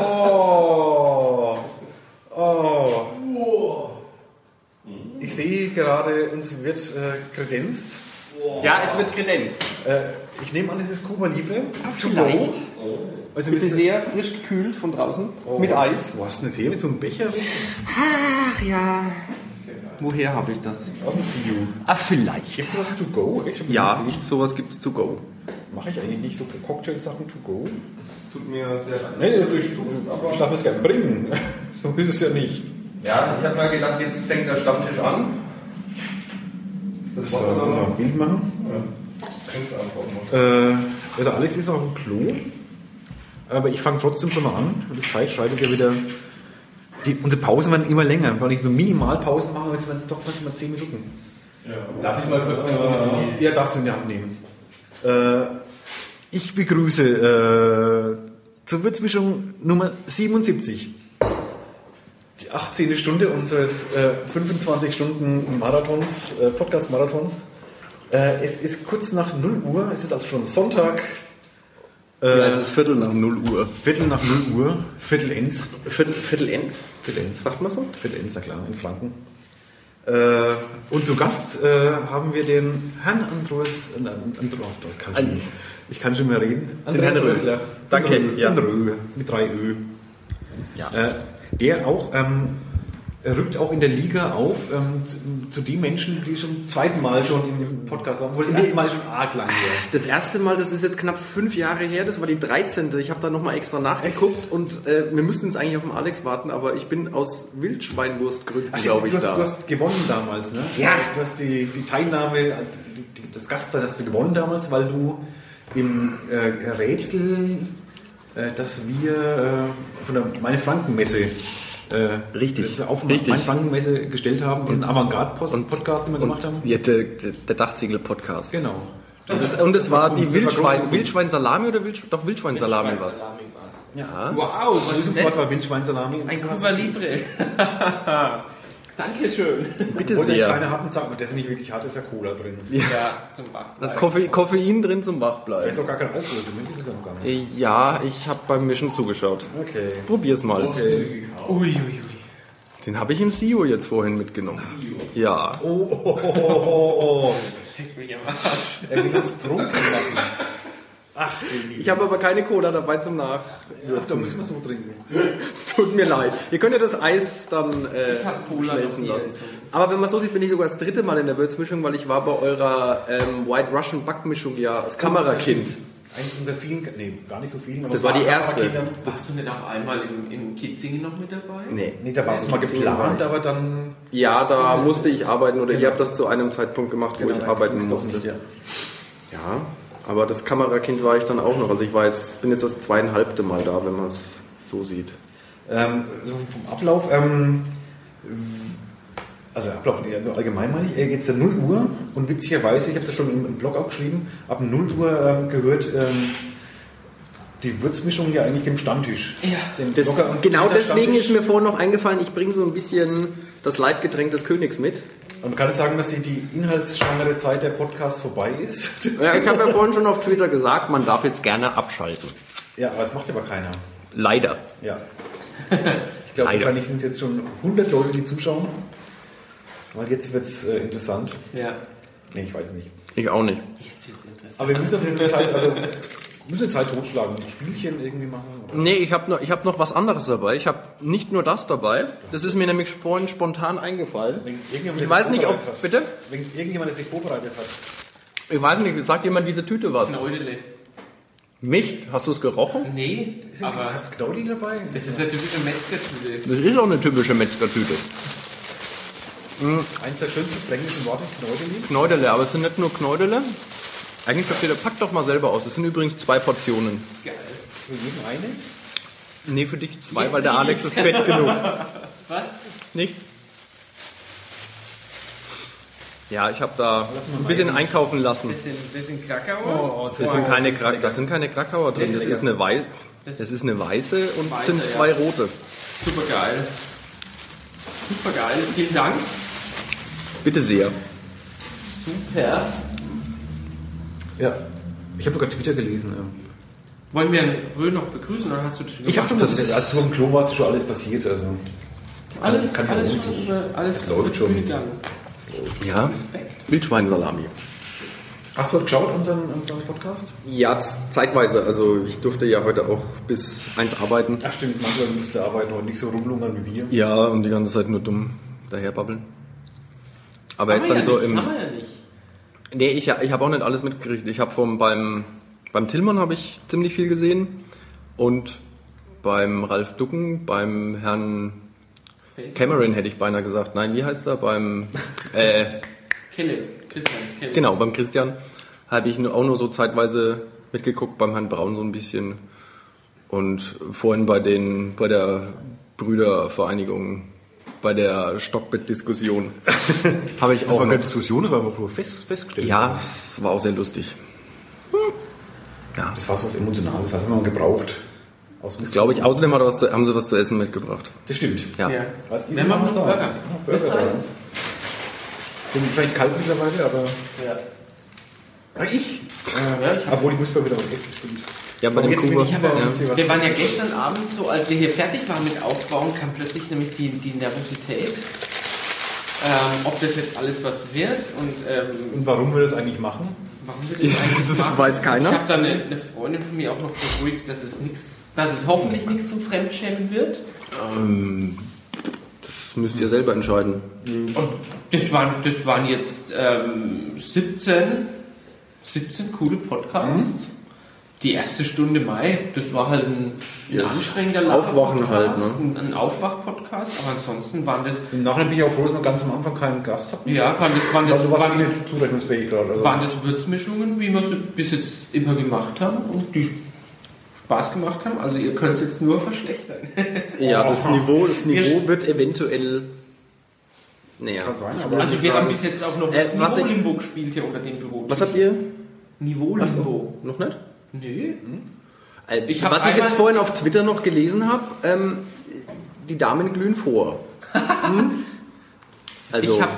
Oh. Oh. Ich sehe gerade, uns wird äh, kredenzt. Ja, es wird kredenzt. Äh, ich nehme an, das ist Cuba Libre. To vielleicht. go. Also Bitte sehr frisch gekühlt von draußen. Oh, Mit Eis. Wo hast du das her? Mit so einem Becher? Ach ja. Woher habe ich das? Aus dem CU. Ah, vielleicht. Gibt es sowas to go? Ich Ja, sowas gibt es to go. Mache ich eigentlich nicht so Cocktailsachen to go? Tut mir sehr leid. Nee, natürlich. Ich darf es gerne bringen. so ist es ja nicht. Ja, ich habe mal gedacht, jetzt fängt der Stammtisch an. Ist das So, also noch? ein Bild machen. Kannst du machen. Äh, ja, der Alex ist noch auf dem Klo. Aber ich fange trotzdem schon mal an. Die Zeit schreitet ja wieder. Die, unsere Pausen werden immer länger, weil ich so Minimalpausen mache, jetzt werden es doch fast mal 10 Minuten. Darf ich mal kurz äh, Ja, darfst du in die Hand nehmen. Äh, ich begrüße äh, zur Würzmischung Nummer 77. Die 18. Stunde unseres äh, 25 Stunden Marathons, äh, Podcast-Marathons. Äh, es ist kurz nach 0 Uhr, es ist also schon Sonntag. Äh, Ja, es ist Viertel nach 0 Uhr. Viertel nach 0 Uhr, Viertel Enz. Viertel, Viertel End. Viertel Enz. Sagt man so? Viertel Enz, na klar, in Flanken. Äh, und zu Gast äh, haben wir den Herrn. Äh, Andro, oh, kann ich, An- nicht. ich kann schon mehr reden. Herrn Rösler. Rösler. Danke, Den ja. den Rö, mit drei Ö. Ja. Äh, der auch, ähm, er rückt auch in der Liga auf ähm, zu, zu den Menschen, die schon zum zweiten Mal schon in dem Podcast haben, obwohl das erste Mal schon arg lang her. Das erste Mal, das ist jetzt knapp fünf Jahre her, das war die 13. Ich habe da nochmal extra nachgeguckt und äh, wir müssten jetzt eigentlich auf den Alex warten, aber ich bin aus Wildschweinwurstgründen, glaube ich, du, hast, da. du hast gewonnen damals, ne? Ja. Du hast die, die Teilnahme, die, das Gastteil hast du gewonnen damals, weil du im äh, Rätsel, äh, das wir äh, von der Meine Frankenmesse äh, Richtig, auf richtig. Frankenmesse gestellt haben, diesen Avantgarde-Podcast, den wir gemacht haben. Ja, der, der, Dachziegel-Podcast. Genau. Das ist, und es war die Wildschwein, Wildschweinsalami oder Wild, doch Wildschweinsalami war es. Ja. Wow, was ist das? war Wildschweinsalami. Ein Cuba Libre. Dankeschön. Bitte ich sehr. keine harten Sachen, das ist nicht wirklich hart, ist ja Cola drin. Ja, zum Wachbleiben. Das Koffein, Koffein drin zum Da ist Wachbleiben. auch gar kein Alkohol drin, das ist ja noch gar nicht. Ja, ich habe beim Mischen zugeschaut. Okay. Probier's mal. okay. Uiuiui. Den habe ich im SIO jetzt vorhin mitgenommen. Ja. Oh, oh, oh, oh, oh, oh. Leck mich am Arsch. Er will uns trunken machen. Ach, Ich habe aber keine Cola dabei zum Ach, da Nachwürzen. müssen wir so trinken. Es tut mir leid. Ihr könnt ja das Eis dann äh, Ich schmelzen lassen. Aber wenn man so sieht, bin ich sogar das dritte Mal in der Würzmischung, weil ich war bei eurer ähm, White Russian Backmischung ja als Kamerakind. Eins unserer vielen, nee, gar nicht so vielen. aber Das war die erste. Kinder. Warst du nicht auch einmal in, in Kitzingen noch mit dabei? Nee. Nee, da war es Nee, mal geplant, ich. aber dann. Ja, da musste ich arbeiten oder ihr Genau. habt das zu einem Zeitpunkt gemacht, wo ich dann arbeiten musste. nicht, ja. Ja, aber das Kamerakind war ich dann auch noch. Also ich war jetzt, bin jetzt das zweieinhalbte Mal da, wenn man es so sieht. Ähm, so vom Ablauf, ähm, also Ablauf, also allgemein meine ich, äh, jetzt 0 Uhr und witzigerweise, ich habe es ja schon im, im Blog auch geschrieben, ab 0 Uhr ähm, gehört ähm, die Würzmischung ja eigentlich dem Stammtisch. Ja. Dem Das, genau deswegen ist Stammtisch. mir vorhin noch eingefallen, ich bringe so ein bisschen das Leitgetränk des Königs mit. Und man kann sagen, dass die, die inhaltsschwangere Zeit der Podcast vorbei ist. Ja, ich habe ja vorhin schon auf Twitter gesagt, man darf jetzt gerne abschalten. ja, aber das macht aber keiner. Leider. Ja. Ich glaube, wahrscheinlich sind es jetzt schon 100 Leute, die zuschauen. Weil jetzt wird es äh, interessant. Ja. Nee, ich weiß nicht. Ich auch nicht. Jetzt wird's interessant. Aber wir müssen auf jeden Fall Zeit, also, müssen Zeit totschlagen. Ein Spielchen irgendwie machen. Oder? Nee, ich habe noch, ich hab noch was anderes dabei. Ich habe nicht nur das dabei. Das ist mir nämlich vorhin spontan eingefallen. Wenn es irgendjemand Ich weiß nicht, ob... hat. Bitte? Wenn es irgendjemand das sich vorbereitet hat. Ich weiß nicht, sagt jemand diese Tüte was? Neudele. Mich? Hast du es gerochen? Nee, Ist aber hast du Knaudi dabei? das ist eine typische Metzgertüte. Das ist auch eine typische Metzgertüte. Eins der schönsten fränkischen Worte, Knaudeli. Knäudele, aber es sind nicht nur Knäudele. Eigentlich versteht er, pack doch mal selber aus. Es sind übrigens zwei Portionen. Geil. Für jeden eine. Nee, für dich zwei, weil der Alex ist fett genug. Was? Nichts? Ja, ich habe da ein bisschen rein. einkaufen lassen. Bisschen, bisschen Krakauer. Oh, Das sind keine, Kra das sind keine Krakauer drin, das ist eine, Wei das ist eine weiße und Weiße, sind zwei ja. rote. Super geil. Super geil. Vielen Dank. Bitte sehr. Super. Ja. Ich habe sogar Twitter gelesen. ähm. Wollen wir einen Röhl noch begrüßen oder hast du das schon Ich habe schon das, als du im Klo warst, ist schon alles passiert. Also alles, kann ich alles, schon, nicht. über- alles Es läuft schon. gegangen. Ja, Respekt. Wildschweinsalami. hast du heute geschaut unseren, unseren Podcast? Ja, zeitweise. Also ich durfte ja heute auch bis eins arbeiten. Ach stimmt, manchmal musste arbeiten und nicht so rumlungern wie wir. Ja, und die ganze Zeit nur dumm daherbabbeln. Aber Haben jetzt wir dann ja so nicht, im... Haben wir ja nicht. Nee, ich, ich habe auch nicht alles mitgekriegt. Ich habe vom beim beim Tillmann habe ich ziemlich viel gesehen und beim Ralf Ducken, beim Herrn Cameron hätte ich beinahe gesagt. Nein, wie heißt er? Beim äh, Kelle, Christian, Kelle. genau beim Christian habe ich nur, auch nur so zeitweise mitgeguckt. Beim Herrn Braun so ein bisschen und vorhin bei den bei der Brüdervereinigung bei der Stockbett-Diskussion habe ich Das auch war noch, keine Diskussion, das war einfach nur fest, festgestellt. ja, es war auch sehr lustig. Ja, Das war so was Emotionales, das hat man gebraucht. Das glaube ich. Außerdem hat er was zu, haben sie was zu essen mitgebracht. Das stimmt. Ja. Ja. Was ist Wenn man noch was da? Burger. Burger da. Sind vielleicht kalt mittlerweile, aber. Ja. Ich? Ja, ich Obwohl, ich muss mal wieder was essen, stimmt. Ja, bei dem Kuba. ich aber ja. wir waren ja gestern Abend so, als wir hier fertig waren mit Aufbauen, kam plötzlich nämlich die, die Nervosität. Ähm, ob das jetzt alles was wird und ähm, Und warum wir das eigentlich machen? warum wir das eigentlich Das machen. weiß keiner. Ich habe dann eine, eine Freundin von mir auch noch beruhigt, dass es nichts, dass es hoffentlich nichts zum Fremdschämen wird. Ähm, das müsst ihr selber entscheiden. Und das waren, das waren jetzt ähm, 17, 17 coole Podcasts. Die erste Stunde Mai, das war halt ein, ein anstrengender Aufwachen halt, ne? ein, ein Aufwach-Podcast, aber ansonsten waren das, Im Nachhinein bin ich auch froh, dass wir ganz am Anfang keinen Gast hatten. ja, waren das, waren das, warst waren, nicht zurechnungsfähig gerade. Also. waren das Würzmischungen, wie wir sie bis jetzt immer gemacht haben und die Spaß gemacht haben. Also ihr könnt es jetzt nur verschlechtern. Ja, das Niveau, das Wir- Niveau wird eventuell. Kann sein, Also wir haben bis jetzt auf noch Äh, was ich- Niveau-Limbo gespielt hier unter dem Büro. Was habt ihr? Niveau-Limbo. Noch nicht? Nee. Äh, Ich hab Was ich jetzt vorhin auf Twitter noch gelesen habe, ähm, die Damen glühen vor. Hm? Also, Ich habe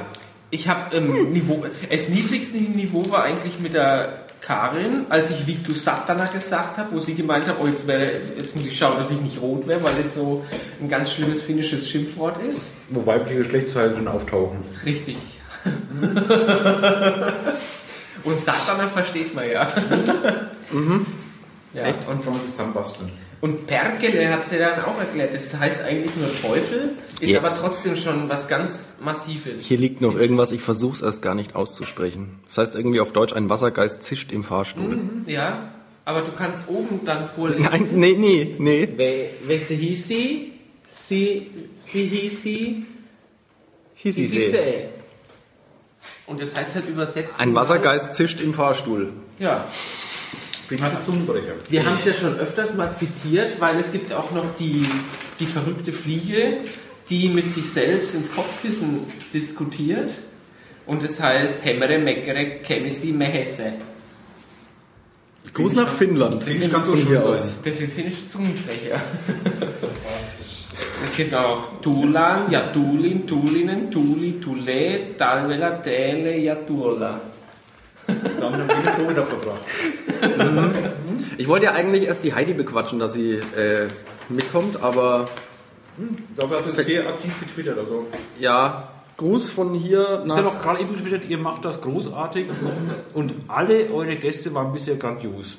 ich hab, ähm, Niveau, das niedrigste Niveau war eigentlich mit der Karin, als ich Victor Satana gesagt habe, wo sie gemeint hat, oh jetzt, wäre, jetzt muss ich schauen, dass ich nicht rot wäre, weil es so ein ganz schlimmes finnisches Schimpfwort ist. Wo weibliche Geschlechtsteile drin auftauchen. Richtig. Und Satana versteht man ja. ja. Echt? Und kann man sich zusammenbasteln. Und Perkele hat sie dann auch erklärt. Das heißt eigentlich nur Teufel, ist Ja. aber trotzdem schon was ganz Massives. hier liegt noch irgendwas, ich versuche es erst gar nicht auszusprechen. Das heißt irgendwie auf Deutsch, ein Wassergeist zischt im Fahrstuhl. Ja, aber du kannst oben dann vorlesen. Nein, nee, nee, nee. Wer, welche hieß sie? Sie, sie hieß sie? Hieß Sie sie hieß sie. sie. Und das heißt halt übersetzt. Ein Wassergeist zischt im Fahrstuhl. Ja. Wir haben es ja schon öfters mal zitiert, weil es gibt auch noch die, die verrückte Fliege, die mit sich selbst ins Kopfkissen diskutiert. Und das heißt, Hemmere, Meckere, Chemisi, Mehesse. Gruß nach Finnland. So Von schön hier sein. aus. Das sind finnische Zungenbrecher. Es gibt auch Tulan, ja Tulin, Tulinen, Tuli, Tule, Talvela, Tele, ja Turla. Da haben wir viele Florida verbracht. Ich wollte ja eigentlich erst die Heidi bequatschen, dass sie äh, mitkommt, aber Dafür hat er sehr aktiv getwittert. Also. ja, Gruß von hier Ich habe nach. auch gerade eben getwittert, ihr macht das großartig und alle eure Gäste waren bisher grandios.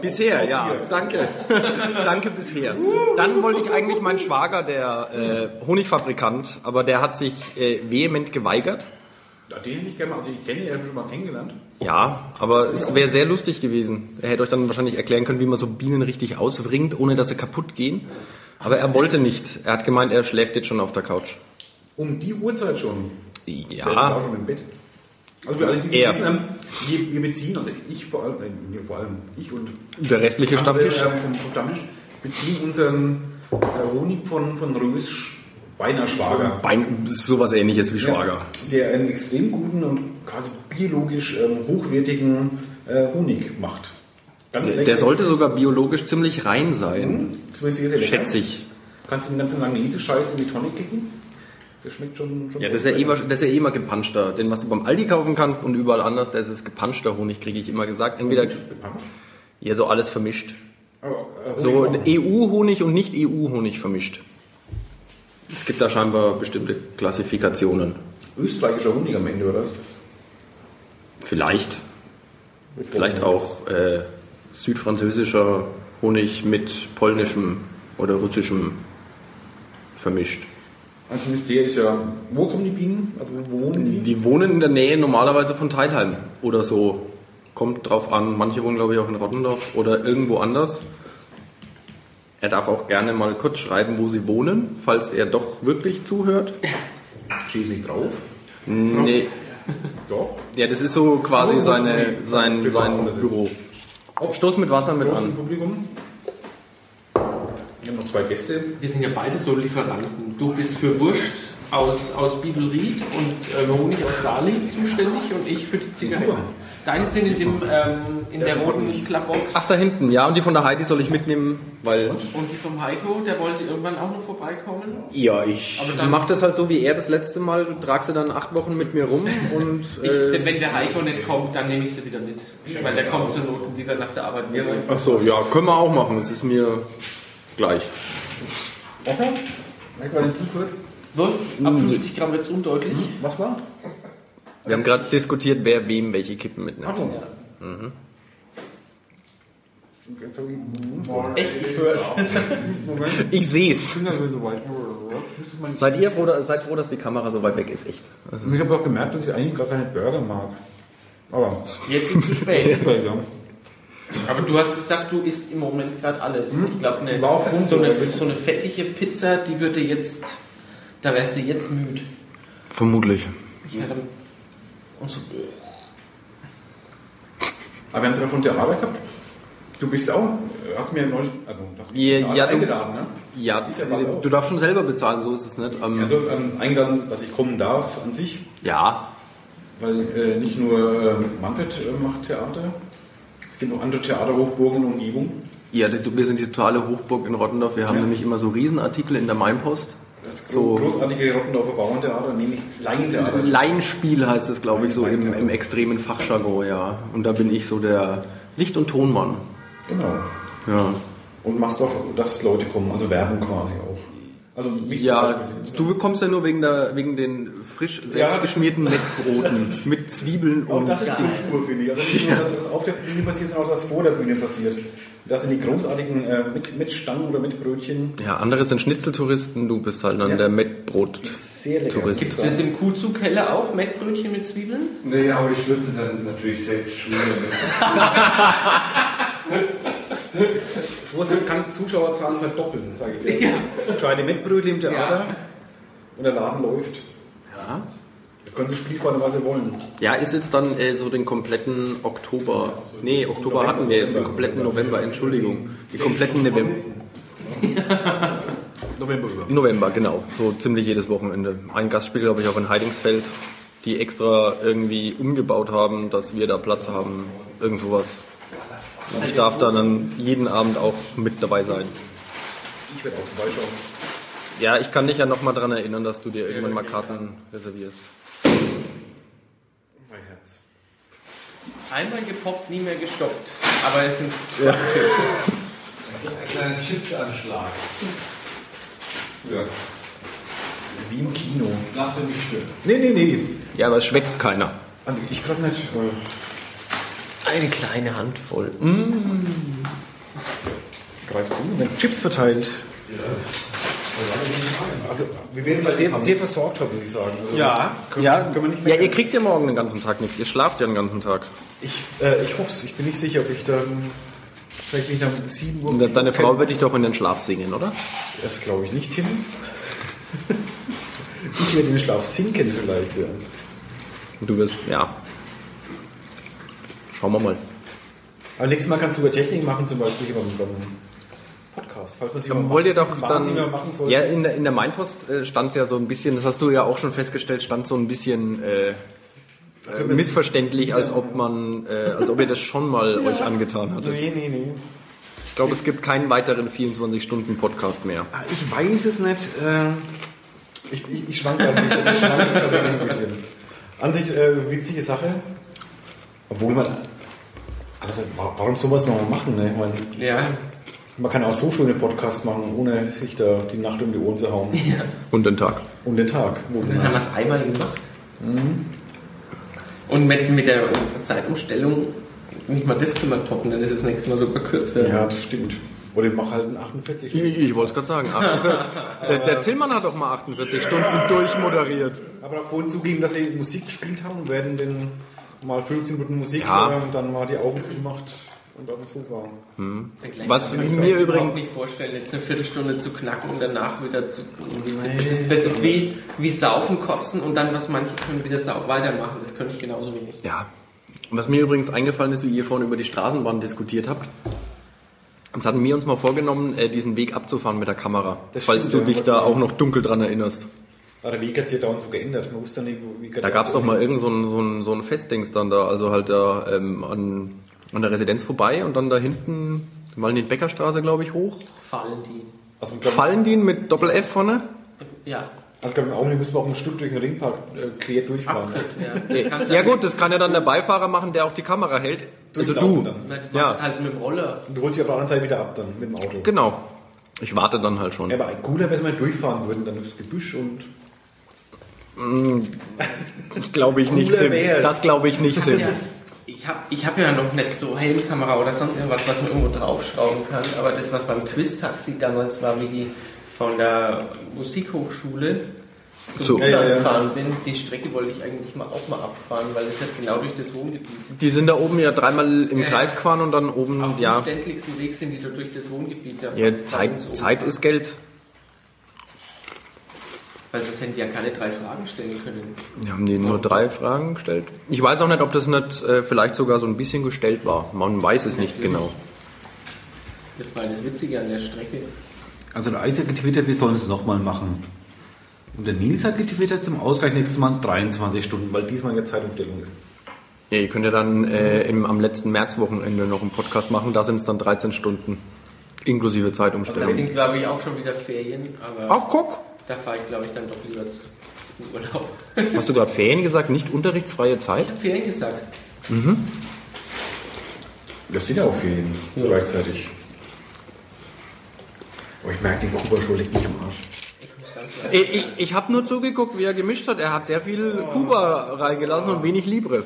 Bisher, ja, danke. danke bisher. Dann wollte ich eigentlich meinen Schwager, der äh, Honigfabrikant, aber der hat sich äh, vehement geweigert. Ja, den hätte ich gerne mal, also ich kenne ihn, ich habe schon mal kennengelernt. Ja, aber es wäre sehr lustig gewesen. Er hätte euch dann wahrscheinlich erklären können, wie man so Bienen richtig auswringt, ohne dass sie kaputt gehen. Aber er wollte nicht. Er hat gemeint, er schläft jetzt schon auf der Couch. Um die Uhrzeit schon. Der ist auch Ja, schon im Bett. Also für alle, die es wissen, ähm, wir, wir beziehen, also ich vor allem, äh, nee, vor allem ich und der restliche Stammtisch. ähm, vom, vom Stammtisch beziehen unseren äh, Honig von, von Rös Beiner Schwager. Bein, sowas ähnliches wie Schwager. Der einen extrem guten und quasi biologisch ähm, hochwertigen äh, Honig macht. Ganz lecker. Der sollte sogar biologisch ziemlich rein sein. Zumindest sehr, sehr lecker. Schätze ich. Kannst du den ganzen langen Lesescheiß in die Tonne kicken? Das schmeckt schon. schon Ja, das ist ja, eh, das ist ja eh immer gepanschter. Den, was du beim Aldi kaufen kannst und überall anders, das ist gepanschter Honig, kriege ich immer gesagt. Entweder Gepanscht. ja, so alles vermischt. So EU-Honig und nicht EU-Honig vermischt. Es gibt da scheinbar bestimmte Klassifikationen. Österreichischer Honig am Ende, oder? was? Vielleicht. Vielleicht auch äh, südfranzösischer Honig mit polnischem oder russischem vermischt. Also der ist ja. Wo kommen die Bienen? Also wo wohnen die? Die wohnen in der Nähe normalerweise von Teilheim oder so. Kommt drauf an. Manche wohnen, glaube ich, auch in Rottendorf oder irgendwo anders. Er darf auch gerne mal kurz schreiben, wo sie wohnen, falls er doch wirklich zuhört. Steht nicht drauf. Nee. Doch. Ja, das ist so quasi Oh, seine, sein, sein. Büro. Stoß mit Wasser mit Prost an. Publikum. Wir haben noch zwei Gäste. Wir sind ja beide so Lieferanten. Du bist für Wurst aus, aus Bibelried und äh, Honig aus Dali zuständig und ich für die Zigaretten. Cool. Deine sind in, dem, ähm, in der roten Klappbox. Ach, da hinten, ja, und die von der Heidi soll ich mitnehmen, weil. Und die vom Heiko, der wollte irgendwann auch noch vorbeikommen. Ja, ich Aber dann- mach das halt so wie er das letzte Mal, trag sie dann acht Wochen mit mir rum und. Ich, Äh, wenn der Heiko nicht kommt, dann nehme ich sie wieder mit. Weil der kommt zur Not und wieder nach der Arbeit mit. ach so, ja, können wir auch machen, es ist mir gleich. Okay. Merkt man den T-Shirt? Wird? Ab 50 Gramm wird es undeutlich. Was war? Wir haben gerade diskutiert, wer wem welche Kippen mitnimmt. Achso. Echt, ich höre es. Ich so weit. Seid ihr froh, seid froh, dass die Kamera so weit weg ist, echt. Also, ich habe auch gemerkt, dass ich eigentlich gar keine Burger mag. Aber Jetzt ist es zu spät. Aber du hast gesagt, du isst im Moment gerade alles. Ich glaube gut so, eine, so. so eine fettige Pizza, die würde jetzt, da wärst du jetzt müde. vermutlich. Ich hätte, und so, Aber wir haben es davon der Arbeit gehabt. Du bist auch, hast mir neulich, also hast mich Ja, ja, du- eingeladen, ne? Ja, ja du darfst schon selber bezahlen, so ist es nicht. Ähm, Also ähm, eingeladen, dass ich kommen darf an sich, ja, weil äh, nicht nur ähm, Manfred äh, macht Theater, noch andere Theaterhochburgen in der Umgebung. ja, wir sind die totale Hochburg in Rottendorf. Wir haben Ja. nämlich immer so Riesenartikel in der Mainpost. Das So- großartige Rottendorfer Bauerntheater, nämlich Laientheater. Laienspiel heißt es, glaube ich, so im, im extremen Fachjargon, ja. Und da bin ich so der Licht- und Tonmann. Genau. Ja. Und machst doch, dass Leute kommen, also Werbung quasi auch. Also mich zum Ja, Beispiel. du bekommst ja nur wegen, der, wegen den frisch Ja, selbst das geschmierten ist- Mettbroten mit Zwiebeln Auch und das ist Kultur, finde ich. Also nicht nur, dass das auf der Bühne passiert, sondern auch, dass vor der Bühne passiert. Das sind die großartigen äh, mit, mit Stangen oder mit Brötchen. Ja, andere sind Schnitzeltouristen, du bist halt dann Ja. der Mettbrot. Sehr lecker. Tourist. Gibt es das im Kuhzugkeller auch? Mettbrötchen mit Zwiebeln? Nee, aber ich würde sie dann natürlich selbst schmieren. Sowas kann Zuschauerzahlen verdoppeln, sage ich dir. Ja. Kleine Mettbrötchen im Theater Ja. und der Laden läuft. Ja. Da können sie Spielfreunde, was sie wollen. Ja, ist jetzt dann äh, so den kompletten Oktober. Nee, Oktober November, hatten wir jetzt, den kompletten November, Entschuldigung. Die kompletten November. November über. November, genau. So ziemlich jedes Wochenende. Ein Gastspiel, glaube ich, auch in Heidingsfeld, die extra irgendwie umgebaut haben, dass wir da Platz haben. Irgend sowas. Und ich darf da dann jeden Abend auch mit dabei sein. Ich werde auch vorbeischauen. Ja, ich kann dich ja nochmal daran erinnern, dass du dir irgendwann mal Karten reservierst. Mein Herz. Einmal gepoppt, nie mehr gestoppt. Aber es sind Ein kleiner Chipsanschlag. Ja. Wie im Kino. Lass mich nicht stören. Nee, nee, nee. Ja, aber es schwätzt keiner. Also Ich gerade nicht. Äh, eine kleine Handvoll. greift zu. Wenn Chips verteilt. Also, wir werden mal sehr, sehr versorgt haben, würde ich sagen. Also, Ja. Können, Ja, können wir nicht ja, mehr. ihr kriegt ja morgen den ganzen Tag nichts. Ihr schlaft ja den ganzen Tag. Ich, äh, ich hoffe es. Ich bin nicht sicher, ob ich dann. Vielleicht nicht um 7 Uhr. Und Deine Frau wird dich doch in den Schlaf singen, oder? Das glaube ich nicht, Tim. ich werde in den Schlaf sinken, vielleicht, ja. Und du wirst, ja. Schauen wir mal. Aber nächstes Mal kannst du über Technik machen, zum Beispiel beim, beim Podcast. Falls man sich mal Wollt ihr doch dann. Ja, in der, in der Mainpost äh, stand es ja so ein bisschen, das hast du ja auch schon festgestellt, stand so ein bisschen äh, äh, missverständlich, als ob man, äh, als ob ihr das schon mal euch angetan hattet. Nee, nee, nee. Ich glaube, es gibt keinen weiteren 24-Stunden-Podcast mehr. Ah, Ich weiß es nicht. Äh, ich, ich, ich schwanke ein bisschen. Ich schwanke ein bisschen. An sich äh, witzige Sache. Obwohl man. Also, wa- warum sowas noch mal machen? Ne? Ich meine, Ja, man kann auch so schöne Podcasts machen, ohne sich da die Nacht um die Ohren zu hauen. Und den Tag. Und den Tag. und dann haben wir es einmal gemacht. Und mit, mit der Zeitumstellung, nicht mal das können wir toppen, dann ist es nächstes Mal sogar kürzer. Ja, das stimmt. Oder ich mach halt einen 48 Ich, ich wollte es gerade sagen. 48. Der, der Tillmann hat doch mal 48 Stunden durchmoderiert. Aber auch vorhin zugeben, dass sie Musik gespielt haben und werden den mal 15 Minuten Musik Ja. hören und dann mal die Augen zugemacht und auf dem Sofa. Was kann ich mir übrigens- nicht vorstellen, jetzt eine Viertelstunde zu knacken und danach wieder zu. Das ist, das ist wie, wie Saufen, Kotzen und dann, was manche können, wieder weitermachen. Das könnte ich genauso wenig. Ja. Was mir übrigens eingefallen ist, wie ihr vorhin über die Straßenbahn diskutiert habt. Uns hatten wir uns mal vorgenommen, äh, diesen Weg abzufahren mit der Kamera. Das falls stimmt, du ja. dich da auch noch dunkel dran erinnerst. Aber der Weg hat sich ja dauernd so geändert. Man wusste nicht, wo- wie Da gab es doch mal irgend so ein, so ein, so ein Festdings dann da, also halt da ähm, an, an der Residenz vorbei und dann da hinten, Valentin-Becker-Straße, glaube ich, hoch. Fallen die. Also, ich glaube, Fallen mit Doppel-F vorne? Ja. also, ich glaube, im Augenblick müssen wir auch ein Stück durch den Ringpark äh, quer durchfahren. ja. Kannst du Ja halt- gut, das kann ja dann der Beifahrer machen, der auch die Kamera hält. Also du. dann. Na, du Ja. machst es halt mit dem Roller. Du holst dich auf der anderen Seite wieder ab dann mit dem Auto. Genau. Ich warte dann halt schon. Ja, aber ein cooler wäre, wenn wir durchfahren würden, dann das Gebüsch und. Das glaube ich nicht, Tim. Das glaube ich nicht, Tim. Ja. Ich habe ich hab ja noch nicht so Helmkamera oder sonst irgendwas, was man irgendwo draufschrauben kann. Aber das, was beim Quiz-Taxi damals war, wie die von der Musikhochschule zum Ja, gefahren bin, die Strecke wollte ich eigentlich mal auch mal abfahren, weil das ist genau durch das Wohngebiet. Die sind da oben ja dreimal im Ja. Kreis gefahren und dann oben, Auf dem ja. umständlichsten Weg sind die da durch das Wohngebiet. Da ja Zeit. Zeit ist Geld. Weil sonst hätten die ja keine drei Fragen stellen können. Wir haben denen nur drei Fragen gestellt. Ich weiß auch nicht, ob das nicht äh, vielleicht sogar so ein bisschen gestellt war. Man weiß es nicht genau. Das war das Witzige an der Strecke. Also der Eis hat getwittert, wir sollen es nochmal machen. Und der Nils hat getwittert zum Ausgleich nächstes Mal 23 Stunden, weil diesmal eine Zeitumstellung ist. Ja, ihr könnt ja dann äh, im, am letzten Märzwochenende noch einen Podcast machen. Da sind es dann 13 Stunden. Inklusive Da Zeitumstellung. sind, glaube ich, auch schon wieder Ferien, aber Ach, guck. Da fahre ich, glaube ich, dann doch lieber zu in Urlaub. Hast du gerade Ferien gesagt, nicht unterrichtsfreie Zeit? Ich habe Ferien gesagt. Das sind ja auch Ferien gleichzeitig. Oh, ich merke, den Kuba schon liegt nicht am Arsch. Ich Ich, ich, habe nur zugeguckt, wie er gemischt hat. Er hat sehr viel Kuba reingelassen und wenig Libre.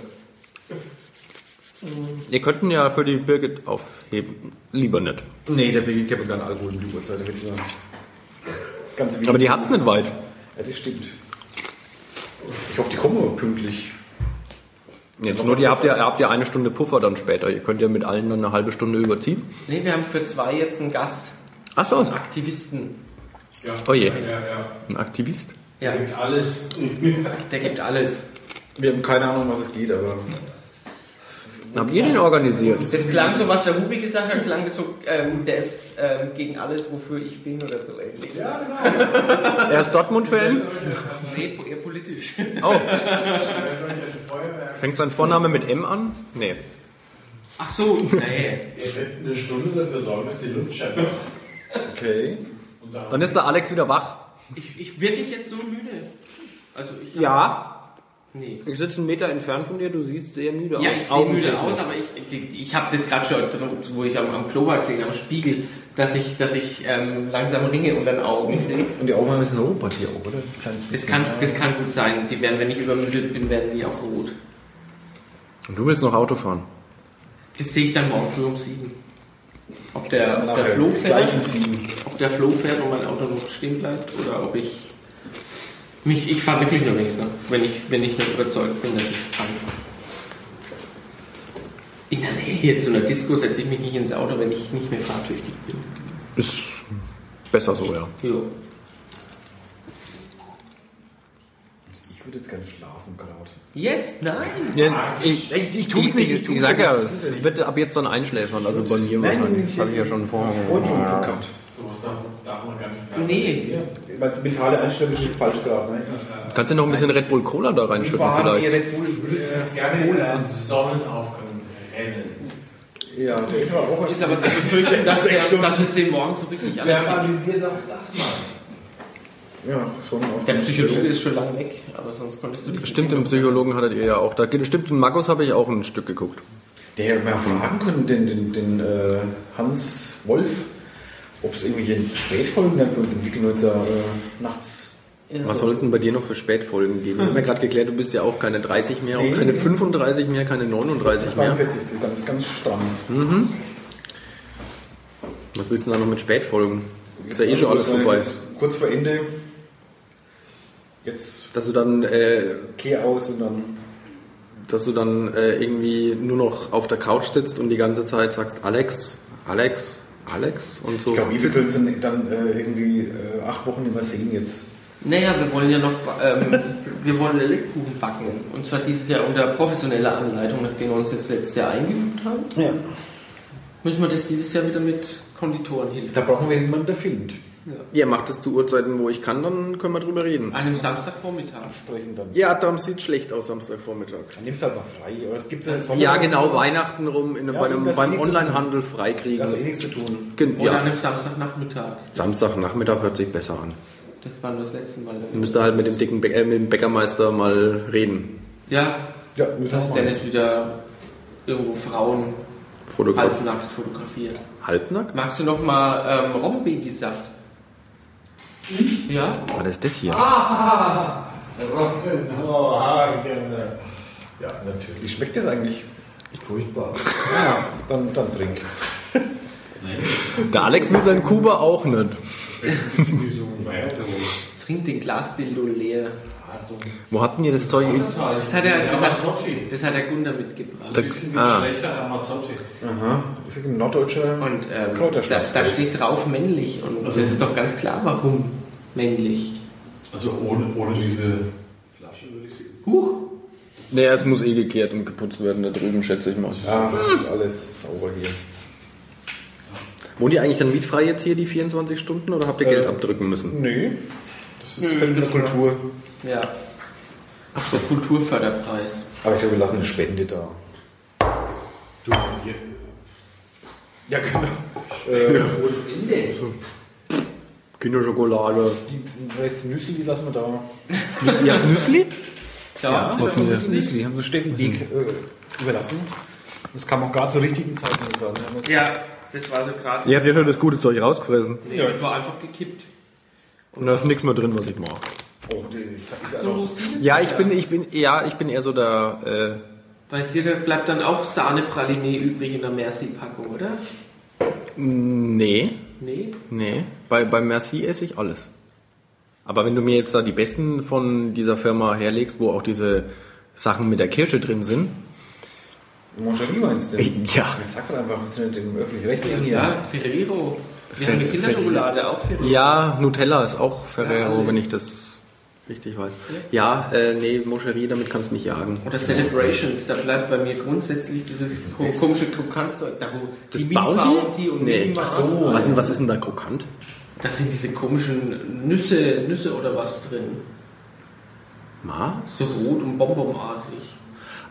Ihr könnten ja für die Birgit aufheben. Lieber nicht. Nee, der Birgit gibt keinen Alkohol um die Uhrzeit. Da wird's nur ganz wenig. Aber die hat's nicht weit. Ja, das stimmt. Ich hoffe, die kommen pünktlich. Jetzt nur, ihr habt, ja, ihr habt ja eine Stunde Puffer dann später. Ihr könnt ja mit allen dann eine halbe Stunde überziehen. Nee, wir haben für zwei jetzt einen Gast, Ach so, einen Aktivisten. oh je. Ja, ja. Ein Aktivist. Ja, Gibt alles. der gibt alles. Wir haben keine Ahnung, was es geht, aber Habt ihr den organisiert? Das klang so, was der Hubi gesagt hat, klang so, ähm, der ist ähm, gegen alles, wofür ich bin oder so ähnlich. Ja, Er ist Dortmund-Fan. Nee, eher politisch. Oh. Fängt sein Vorname mit M an? Nee. Ach so, nee. Ihr werdet eine Stunde dafür sorgen, dass die Luft scheppert. okay. Dann Dann ist der Alex wieder wach. Ich, ich wirklich jetzt so müde. Also ich Ja. Nee. Ich sitze einen Meter entfernt von dir, du siehst sehr müde aus. Ja, ich sehe müde aus, aber ich, ich, ich habe das gerade schon, wo ich am, am Klo war gesehen, am Spiegel, dass ich, dass ich ähm, langsam Ringe unter den Augen kriege. Und die Augen ein bisschen rot bei dir auch, oder? Das kann, das kann gut sein. Die werden, wenn ich übermüdet bin, werden die auch rot. Und du willst noch Auto fahren? Das sehe ich dann morgen früh um sieben. Ob der, ob der. Flo fährt, um sieben. ob der Flo fährt und mein Auto noch stehen bleibt oder ob ich mich, ich fahre wirklich nur nichts noch, wenn ich, wenn ich nicht überzeugt bin, dass ich es kann. In der Nähe hier zu einer Disco setze ich mich nicht ins Auto, wenn ich nicht mehr fahrtüchtig bin. Ist besser so, ja. Jo. Ich würde jetzt gerne schlafen gerade. Jetzt? Nein! ja ich, Ich, ich ich, ich, ich sag ja, es wird ab jetzt dann einschläfern, also bei mir wahrscheinlich. habe ich ja schon vorher. Gehabt. Sowas darf, darf man gar nicht machen. Nee. Weil die mentale Einstellung ist falsch gerade. Ne? Das- Kannst du noch ein bisschen Red Bull Cola da reinschütten vielleicht? Ich würde jetzt gerne in einen Sonnenaufgang rennen. Ja, der ist aber auch Ist aber zu befürchten, dass, der, dass es den morgen so richtig anerkennt. Verbalisier doch das mal. Ja, Sonnenaufgang. Der Psychologe ist schon lange weg, aber sonst konntest du Stimmt, den Psychologen hattet ihr ja auch. Da stimmt, den Markus habe ich auch ein Stück geguckt. Der hätte mal fragen können, den, den, den äh, Hans Wolf, ob es irgendwelche Spätfolgen dann für uns entwickeln, weil es ja äh, nachts. Was soll es denn bei dir noch für Spätfolgen geben? Wir haben ja gerade geklärt, du bist ja auch keine 30 mehr, Nee, auch keine nee. 35 mehr, keine 39 mehr. 42, so ganz, ganz stramm. Was willst du denn da noch mit Spätfolgen? Ist ja eh schon alles vorbei. Kurz vor Ende. Jetzt Dass du dann, äh, Kehr aus und dann. dass du dann äh, irgendwie nur noch auf der Couch sitzt und die ganze Zeit sagst, Alex, Alex, Alex und so. Ich glaube, wie viel willst du denn dann äh, irgendwie äh, acht Wochen mehr sehen jetzt? Naja, wir wollen ja noch, ähm, wir wollen Lebkuchen backen. Und zwar dieses Jahr unter professioneller Anleitung, nachdem wir uns jetzt letztes Jahr eingeübt haben. Ja. Müssen wir das dieses Jahr wieder mit Konditorenhilfe. Da brauchen wir jemanden, der filmt. Ihr macht es zu Uhrzeiten, wo ich kann, dann können wir drüber reden. An einem Samstagvormittag. Sprechen dann. Ja, dann sieht schlecht aus Samstagvormittag. Dann nimmst du halt mal frei. Oder es gibt ja, Ja, genau, Weihnachten rum in, Ja, bei einem, das beim Onlinehandel freikriegen. Du eh nichts zu tun. Gen- Oder an ja, einem Samstagnachmittag. Samstagnachmittag hört sich besser an. Das war nur das letzte Mal. Du müsst halt mit dem dicken Bä- äh, mit dem Bäckermeister mal reden. Ja, Ja, dass der nicht wieder irgendwo Frauen Fotograf. halbnackt fotografiert. Halbnackt? Magst du noch mal ähm, Robbenbabysaft? Ja? Was ist das hier? Ja, natürlich. Wie schmeckt das eigentlich? Furchtbar. Ja, dann, dann trink. Der Alex will seinen Kuba auch nicht. Trink den Glasdildo leer. Wo habt denn ihr das Zeug? Das hat er, das hat, das hat der Gunda mitgebracht. Da, Ein bisschen wie ah, schlechter Ramazzotti. Aha. Das ist ein norddeutscher Und ähm, da, da steht drauf männlich. Und das ist doch ganz klar, warum männlich. Also ohne, ohne diese Flasche würde ich sie jetzt. Huch! naja, es muss eh gekehrt und geputzt werden da drüben, schätze ich mal. Ja, das ist alles sauber hier. Wohnt ihr eigentlich dann mietfrei jetzt hier die 24 Stunden oder habt ihr Geld abdrücken müssen? Nö. Das ist in der Kultur. Ja. Ach, der Kulturförderpreis. Aber ich glaube, wir lassen eine Spende da. Du, hier, Ja, genau. Ende. Kinderschokolade. Die Nüsse, die lassen wir da. Habt Müsli? Ja, Das ist Müsli, haben wir Steffen Dieck äh, überlassen. Das kam auch gar zur richtigen Zeit, muss ich sagen. Ja, das war so gerade. Ihr habt ja schon das gute Zeug rausgefressen. Nee, das war einfach gekippt. Und da ist nichts mehr drin, was ich mag. Oh, die ist ja So? Ja, ich bin, ich bin, ja, ich bin eher so der, Bei dir da bleibt dann auch Sahnepraline übrig in der Merci-Packung, oder? äh, nee, Nee? nee. Bei, bei Merci esse ich alles. Aber wenn du mir jetzt da die besten von dieser Firma herlegst, wo auch diese Sachen mit der Kirsche drin sind, Moncherie meinst du? äh, ja, Ich sag's halt einfach, wir sind im Ja, öffentlich-rechtlichen ja, hier. Ferrero. Wir Fer- haben eine Kinderschokolade, auch Ferrero. ja, Nutella ist auch Ja, Ferrero, alles. wenn ich das richtig weiß. Ja, äh, nee, Moscherie, damit kannst du mich jagen. Oder Celebrations, da bleibt bei mir grundsätzlich dieses Das- komische Krokantzeug, da wo Das die Bounty? Bounty und nee. Ach so. Was, ist- was ist denn da krokant? Da sind diese komischen Nüsse, Nüsse oder was drin. Ma? So rot und bonbonartig.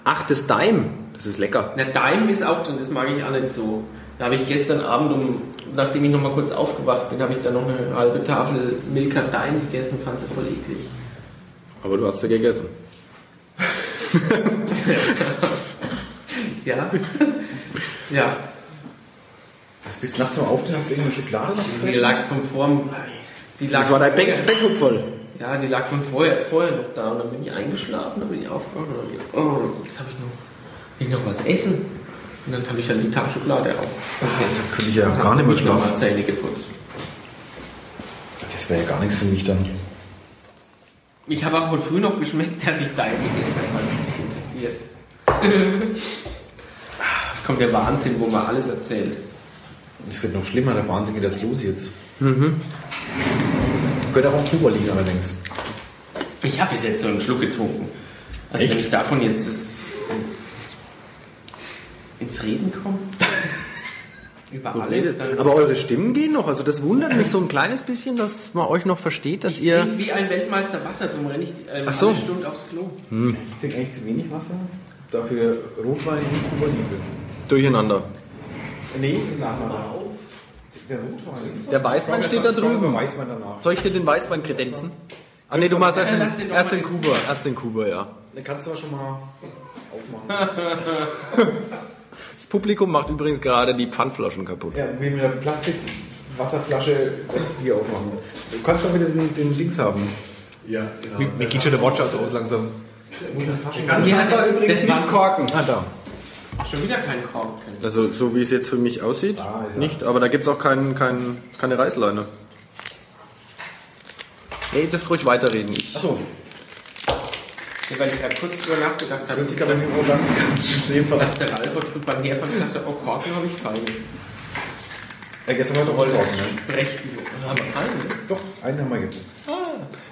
Ach, das Daim. Das ist lecker. Na, Daim ist auch drin, das mag ich auch nicht so. Da habe ich gestern Abend, um, nachdem ich nochmal kurz aufgewacht bin, habe ich dann noch eine halbe Tafel Milka Daim gegessen, fand sie voll eklig. Aber du hast ja gegessen. Ja? ja. Was bist du nachts zum Aufstehen? Hast du irgendeine Schokolade noch Die gefressen? lag von vorm. Die lag Das war dein Backup Ja, die lag von vorher, vorher noch da und dann bin ich eingeschlafen, dann bin ich aufgewacht und dann, oh, jetzt habe ich noch, will ich noch was essen. Und dann habe ich halt die Tafel Schokolade auch. Das könnte ich ja gar nicht mehr schlafen. schlafen. Zähne geputzt. Das wäre ja gar nichts für mich dann. Ich habe auch heute früh noch geschmeckt, dass ich habe, falls es dich interessiert. Jetzt kommt der Wahnsinn, wo man alles erzählt. Es wird noch schlimmer, der Wahnsinn geht das los jetzt. Mhm. Könnte auch am Kuba liegen allerdings. Ich habe bis jetzt so einen Schluck getrunken. Also Echt? wenn ich davon jetzt ins, ins, ins Reden komme, über alles, dann Aber eure Stimmen gehen noch. Also das wundert mich so ein kleines bisschen, dass man euch noch versteht, dass ich ihr... wie ein Weltmeister Wasser, darum renne ich ähm, Ach so. eine Stunde aufs Klo. Ich trinke eigentlich zu wenig Wasser. Dafür Rotwein und Kuba Liebe. Durcheinander. Nee, nachher. Der Rotwein. Der Weißwein steht da drüben. Weißwein danach. Soll ich dir den Weißwein kredenzen? Ah nee, du machst erst Äh, den, doch erst den in- Kuba. Erst den Kuba, ja. Den kannst du aber schon mal aufmachen. Das Publikum macht übrigens gerade die Pfandflaschen kaputt. Ja, wie mit einer Plastik-Wasserflasche das Bier aufmachen. Du kannst doch wieder den, den Dings haben. Ja, genau. Mir, mir geht schon der Wortschatz aus langsam. Mir hat er übrigens das war Korken. Ah, da. schon wieder kein Korken. Also so wie es jetzt für mich aussieht, Ah, er. nicht. Aber da gibt es auch kein, kein, keine Reißleine. Nee, das ruhig weiterreden. Achso, Ja, weil ich gerade kurz drüber nachgedacht das habe, hört sich aber nicht ganz, ganz schlimm an. dass der Ralf heute beim Herfahren gesagt hat, oh, Korken habe ich keine. Ja, gestern war doch Rolltorten, ne? Sprechübung. Haben wir keine? Doch, einen haben wir jetzt.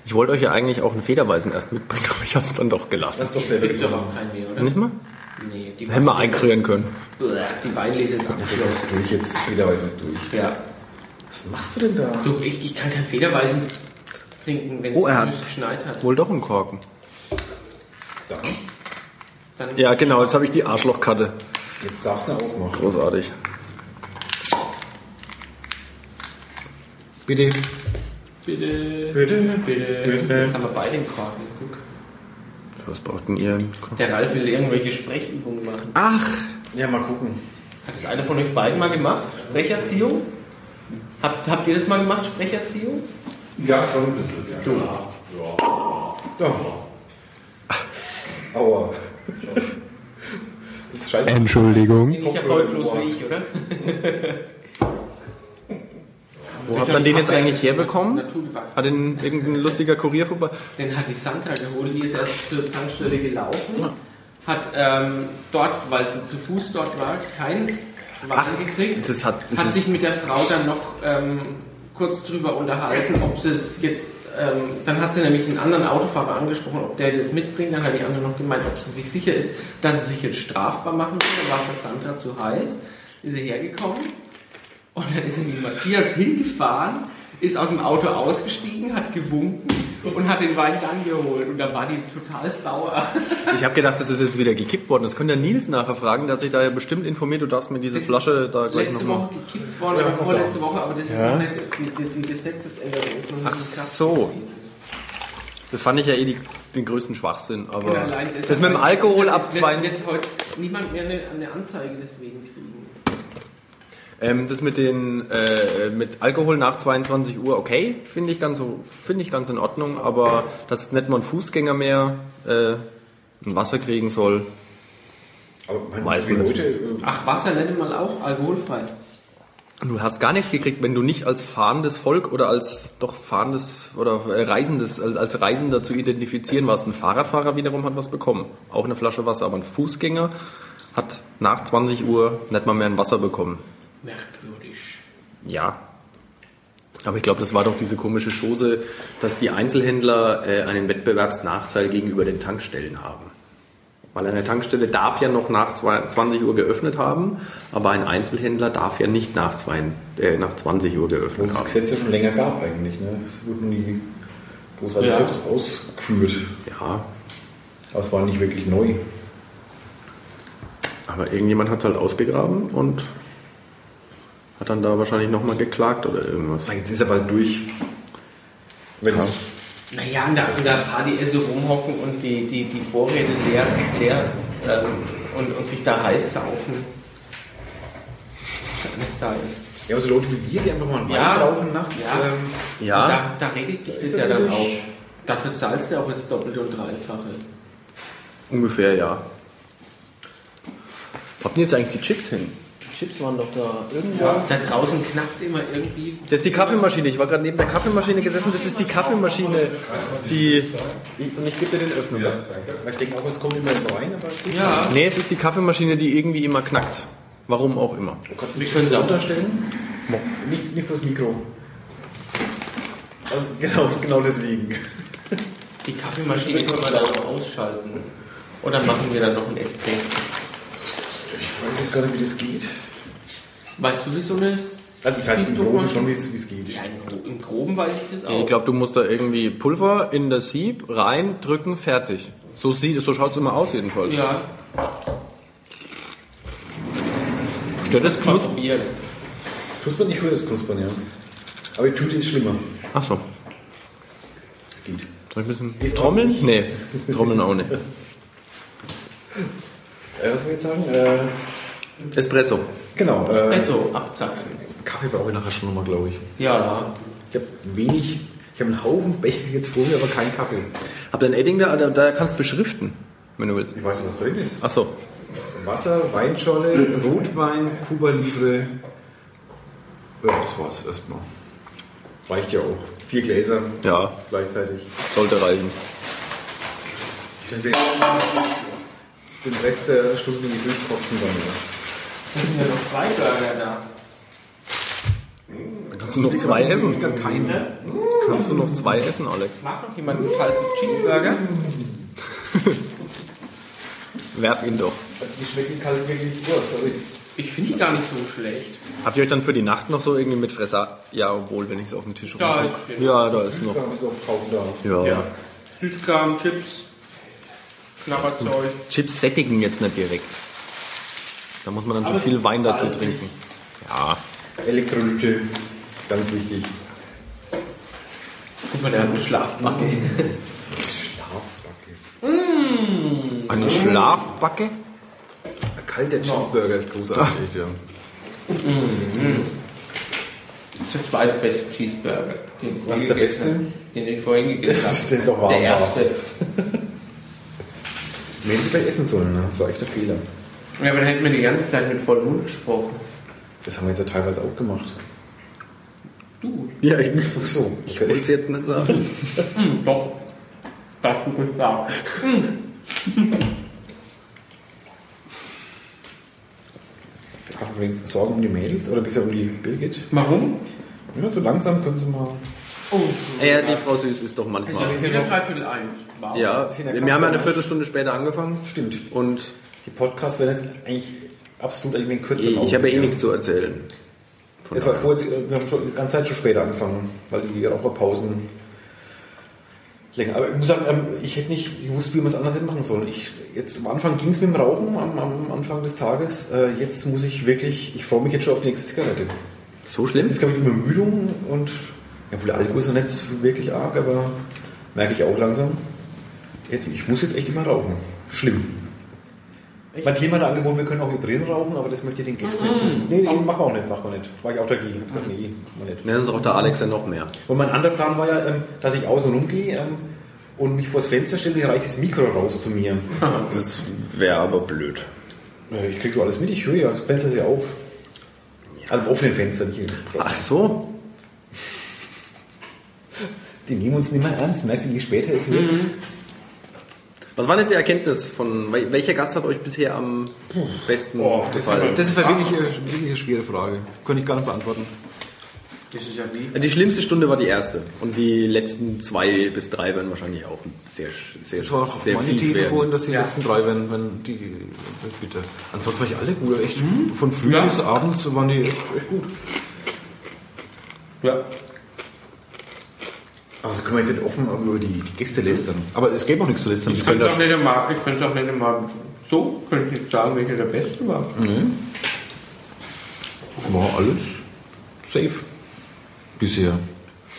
ich wollte euch ja eigentlich auch einen Federweisen erst mitbringen, aber ich habe es dann doch gelassen. Das ist doch auch keinen mehr, oder? Nicht mal? Nee, die Hätten wir einkrühren können. Die Weinlese ist Das abgeschlossen. ist durch jetzt, Federweise ist durch. Ja. Was machst du denn da? Du, ich, ich kann kein Federweisen trinken, wenn Oh, es hat- geschneit hat. Wohl doch einen Korken. Da. Dann Ja, genau, jetzt habe ich die Arschlochkarte. Jetzt darfst du ihn aufmachen. Großartig. Bitte. Bitte, Bitte. bitte. Jetzt haben wir beide den Korken. Guck. Was braucht denn ihr? Der Ralf will irgendwelche Sprechübungen machen. Ach, Ja, mal gucken. Hat das einer von euch beiden mal gemacht? Sprecherziehung? Habt, habt ihr das mal gemacht, Sprecherziehung? Ja, schon ein bisschen. Ja, klar. Ja. Aua. Das ist scheiße. Entschuldigung. Nicht erfolglos wie ich, oder? Wo habt ihr den jetzt eigentlich herbekommen? Hat den irgendein lustiger Kurier vorbei? Den hat die Sandra geholt, die ist erst zur Tankstelle gelaufen, hat ähm, dort, weil sie zu Fuß dort war, keinen Wagen gekriegt, Das hat, das hat sich mit der Frau dann noch ähm, kurz drüber unterhalten, ob sie es jetzt, ähm, dann hat sie nämlich einen anderen Autofahrer angesprochen, ob der das mitbringt, dann hat die andere noch gemeint, ob sie sich sicher ist, dass sie sich jetzt strafbar machen war es der Sandra zu heiß, ist sie hergekommen und dann ist sie mit Matthias hingefahren, ist aus dem Auto ausgestiegen, hat gewunken und hat den Wein dann geholt. Und da war die total sauer. ich habe gedacht, das ist jetzt wieder gekippt worden. Das könnt ihr Nils nachher fragen. Der hat sich da ja bestimmt informiert. Du darfst mir diese Das Flasche da gleich letzte nochmal. Woche gekippt worden oder vorletzte Woche, aber das ist Ja. noch nicht, die, die, Gesetzesänderung ist Ach so. Das fand ich ja eh die, den größten Schwachsinn. Aber das mit dem Alkohol ab zwei. wird heute niemand mehr eine, eine Anzeige deswegen kriegen. Ähm, das mit den äh, mit Alkohol nach 22 Uhr, okay, finde ich ganz so, finde ich ganz in Ordnung, aber dass nicht mal ein Fußgänger mehr äh, ein Wasser kriegen soll. Aber man, Weiß nicht. Leute, äh, Ach, Wasser nenne mal auch alkoholfrei. Du hast gar nichts gekriegt, wenn du nicht als fahrendes Volk oder als doch fahrendes oder äh, Reisendes, als, als Reisender zu identifizieren warst. Ein Fahrradfahrer wiederum hat was bekommen. Auch eine Flasche Wasser, aber ein Fußgänger hat nach 20 Uhr nicht mal mehr ein Wasser bekommen. Merkwürdig. Ja. Aber ich glaube, das war doch diese komische Chose, dass die Einzelhändler äh, einen Wettbewerbsnachteil gegenüber den Tankstellen haben. Weil eine Tankstelle darf ja noch nach zwei- 20 Uhr geöffnet haben, aber ein Einzelhändler darf ja nicht nach, zwei, äh, nach 20 Uhr geöffnet das haben. Gesetz ja schon länger gab eigentlich. Ne? Das wurde nie großartig Ja. aus- ausgeführt. Ja, Aber es war nicht wirklich neu. aber irgendjemand hat es halt ausgegraben und hat dann da wahrscheinlich nochmal geklagt oder irgendwas. Na, Jetzt ist er bald durch. Wenn Ja. es Naja, an der, an der Party so rumhocken und die, die, die Vorräte leer, leer ähm, und, und sich da heiß saufen. Sein. ja, aber so Leute wie wir, die einfach mal einen Wein Ja. brauchen nachts. Ja. Ähm, Ja, Da, da regelt sich das Ist ja dann auch. Dafür zahlst du auch das Doppelte und Dreifache. ungefähr ja. Wo habt ihr jetzt eigentlich die Chips hin? Die Chips waren doch da irgendwo. Da draußen knackt immer irgendwie. Das ist die Kaffeemaschine. Ich war gerade neben der Kaffeemaschine gesessen. Das ist die Kaffeemaschine, die. Ich, und ich gebe dir den Öffner. weil ich denke auch, es kommt immer rein, aber es ist Ja, Nee, es ist die Kaffeemaschine, die irgendwie immer knackt. Warum auch immer. Du kannst Wir dich können unterstellen. Nicht, nicht fürs Mikro. Also, genau, genau deswegen. die Kaffeemaschine können wir dann auch ausschalten. Oder machen wir dann noch ein Espresso? Ich weiß jetzt gar nicht, wie das geht. Weißt du, wie so eine. Also ich weiß im Groben schon, wie es geht. Ja, im, Gro im Groben weiß ich das auch. Ich glaube, du musst da irgendwie Pulver in das Sieb rein, drücken, fertig. So, sieht, so schaut es immer aus jedenfalls. Ja, Stört das mal Knus probieren. Knuspern, ich höre das Knuspern, ja. Aber die Tüte ist schlimmer. Achso. Es geht. Soll ich ein bisschen trommeln? Nee, trommeln auch nicht. Äh, was will ich jetzt sagen? Äh, Espresso. Genau. Äh, Espresso abzapfen. Kaffee brauche ich nachher schon nochmal, glaube ich. Ja. Ich habe wenig, ich habe einen Haufen Becher jetzt vor mir, aber keinen Kaffee. Hab dein Edding da, da, da kannst du beschriften, wenn du willst. Ich weiß nicht, was drin ist. Ach so. Wasser, Weinscholle, Rotwein, Cuba Libre. Ja, das war's erstmal. Reicht ja auch. Vier Gläser Ja, gleichzeitig. sollte reichen. Dann den Rest der Stunde nicht durchkotzen dann. oder? Da sind ja noch zwei Burger da. Dann kannst du noch zwei essen. Keine. Kannst du noch zwei essen, Alex? Mag noch jemand einen kalten Cheeseburger? Werf ihn doch. Die schmecken kalt wirklich vor, sorry. Ich finde die gar nicht so schlecht. Habt ihr euch dann für die Nacht noch so irgendwie mit Fresser... Ja, obwohl, wenn ich es auf dem Tisch Da rumguck. ist- Ja, da ist noch. Da ist auch kaufen da. Ja. Ja. Süßkram, Chips, Knabberzeug. Chips sättigen jetzt nicht direkt. Da muss man dann schon viel Wein dazu trinken. Ja. Elektrolyte, ganz wichtig. Guck mal, der hat eine Schlafbacke. Schlafbacke. Eine Schlafbacke? Ein kalter Cheeseburger ist großartig, ja. Das ist der zweitbeste Cheeseburger. Den Was ist der beste? Den ich vorhin gegessen habe. Der erste. Wir hätten vielleicht essen sollen, ne? das war echt der Fehler. Ja, aber dann hätten wir die ganze Zeit mit vollem Mund gesprochen. Das haben wir jetzt ja teilweise auch gemacht. Du. Ja, ich, Ach so, ich wollte es jetzt nicht sagen. Hm, doch. Das du gesagt. Haben wir Sorgen um die Mädels oder bisher um die Birgit? Warum? Ja, so langsam können sie mal. Oh, Ja, die Frau Süß ist doch ich manchmal. habe wieder dreiviertel eins. Ja, sind ja wir haben ja eine Viertelstunde später angefangen. Stimmt. Und Die Podcasts werden jetzt eigentlich absolut eigentlich kürzer. ich habe ja eh nichts zu erzählen. Es war daher. vor, wir haben schon die ganze Zeit schon später angefangen, weil die Raucherpausen länger. Aber ich muss sagen, ähm, ich hätte nicht gewusst, wie man es anders hätte machen sollen. Ich, jetzt am Anfang ging es mit dem Rauchen am, am Anfang des Tages. Äh, Jetzt muss ich wirklich, ich freue mich jetzt schon auf die nächste Zigarette. So Das schlimm? ist, glaube ich, Übermüdung und ja, wohl der Alkohol ist noch nicht wirklich arg, aber merke ich auch langsam. Jetzt, ich muss jetzt echt immer rauchen. Schlimm. Echt? Mein Team hat angeboten, wir können auch hier drin rauchen, aber das möchte ich den Gästen nicht. Mhm. Nee, nee, machen wir auch nicht, machen wir nicht. War ich auch dagegen. Ich gesagt, nee, machen wir nicht. Ne, sonst raucht der Alex ja noch mehr. Und mein anderer Plan war ja, ähm, dass ich außen rumgehe ähm, und mich vors Fenster stelle, hier reicht das Mikro raus zu mir. Das wäre aber blöd. Ich kriege so alles mit, ich höre ja, das Fenster ist ja auf. Also im offenen Fenster, nicht im Ach so. Die nehmen uns nicht mehr ernst, merkst du, je später es wird. Was war jetzt die Erkenntnis von wel- welcher Gast hat euch bisher am besten das, gefallen? ist, das ist wirklich, eine- wirklich eine schwere Frage. Könnte ich gar nicht beantworten. Ja wie. die schlimmste Stunde war die erste und die letzten zwei bis drei werden wahrscheinlich auch sehr sehr Das war auch sehr meine fies These werden. vorhin, dass die Ja. letzten drei werden, wenn die bitte. Ansonsten war ich alle gut, echt. Von früh Ja. bis abends waren die echt, echt gut. Ja. Also können wir jetzt nicht offen über die, Gäste lästern. Aber es gäbe auch nichts zu lästern. Ich könnte es auch nicht einmal, ich könnte es auch nicht einmal so, könnte ich nicht sagen, welcher der beste war. War alles safe. Bisher.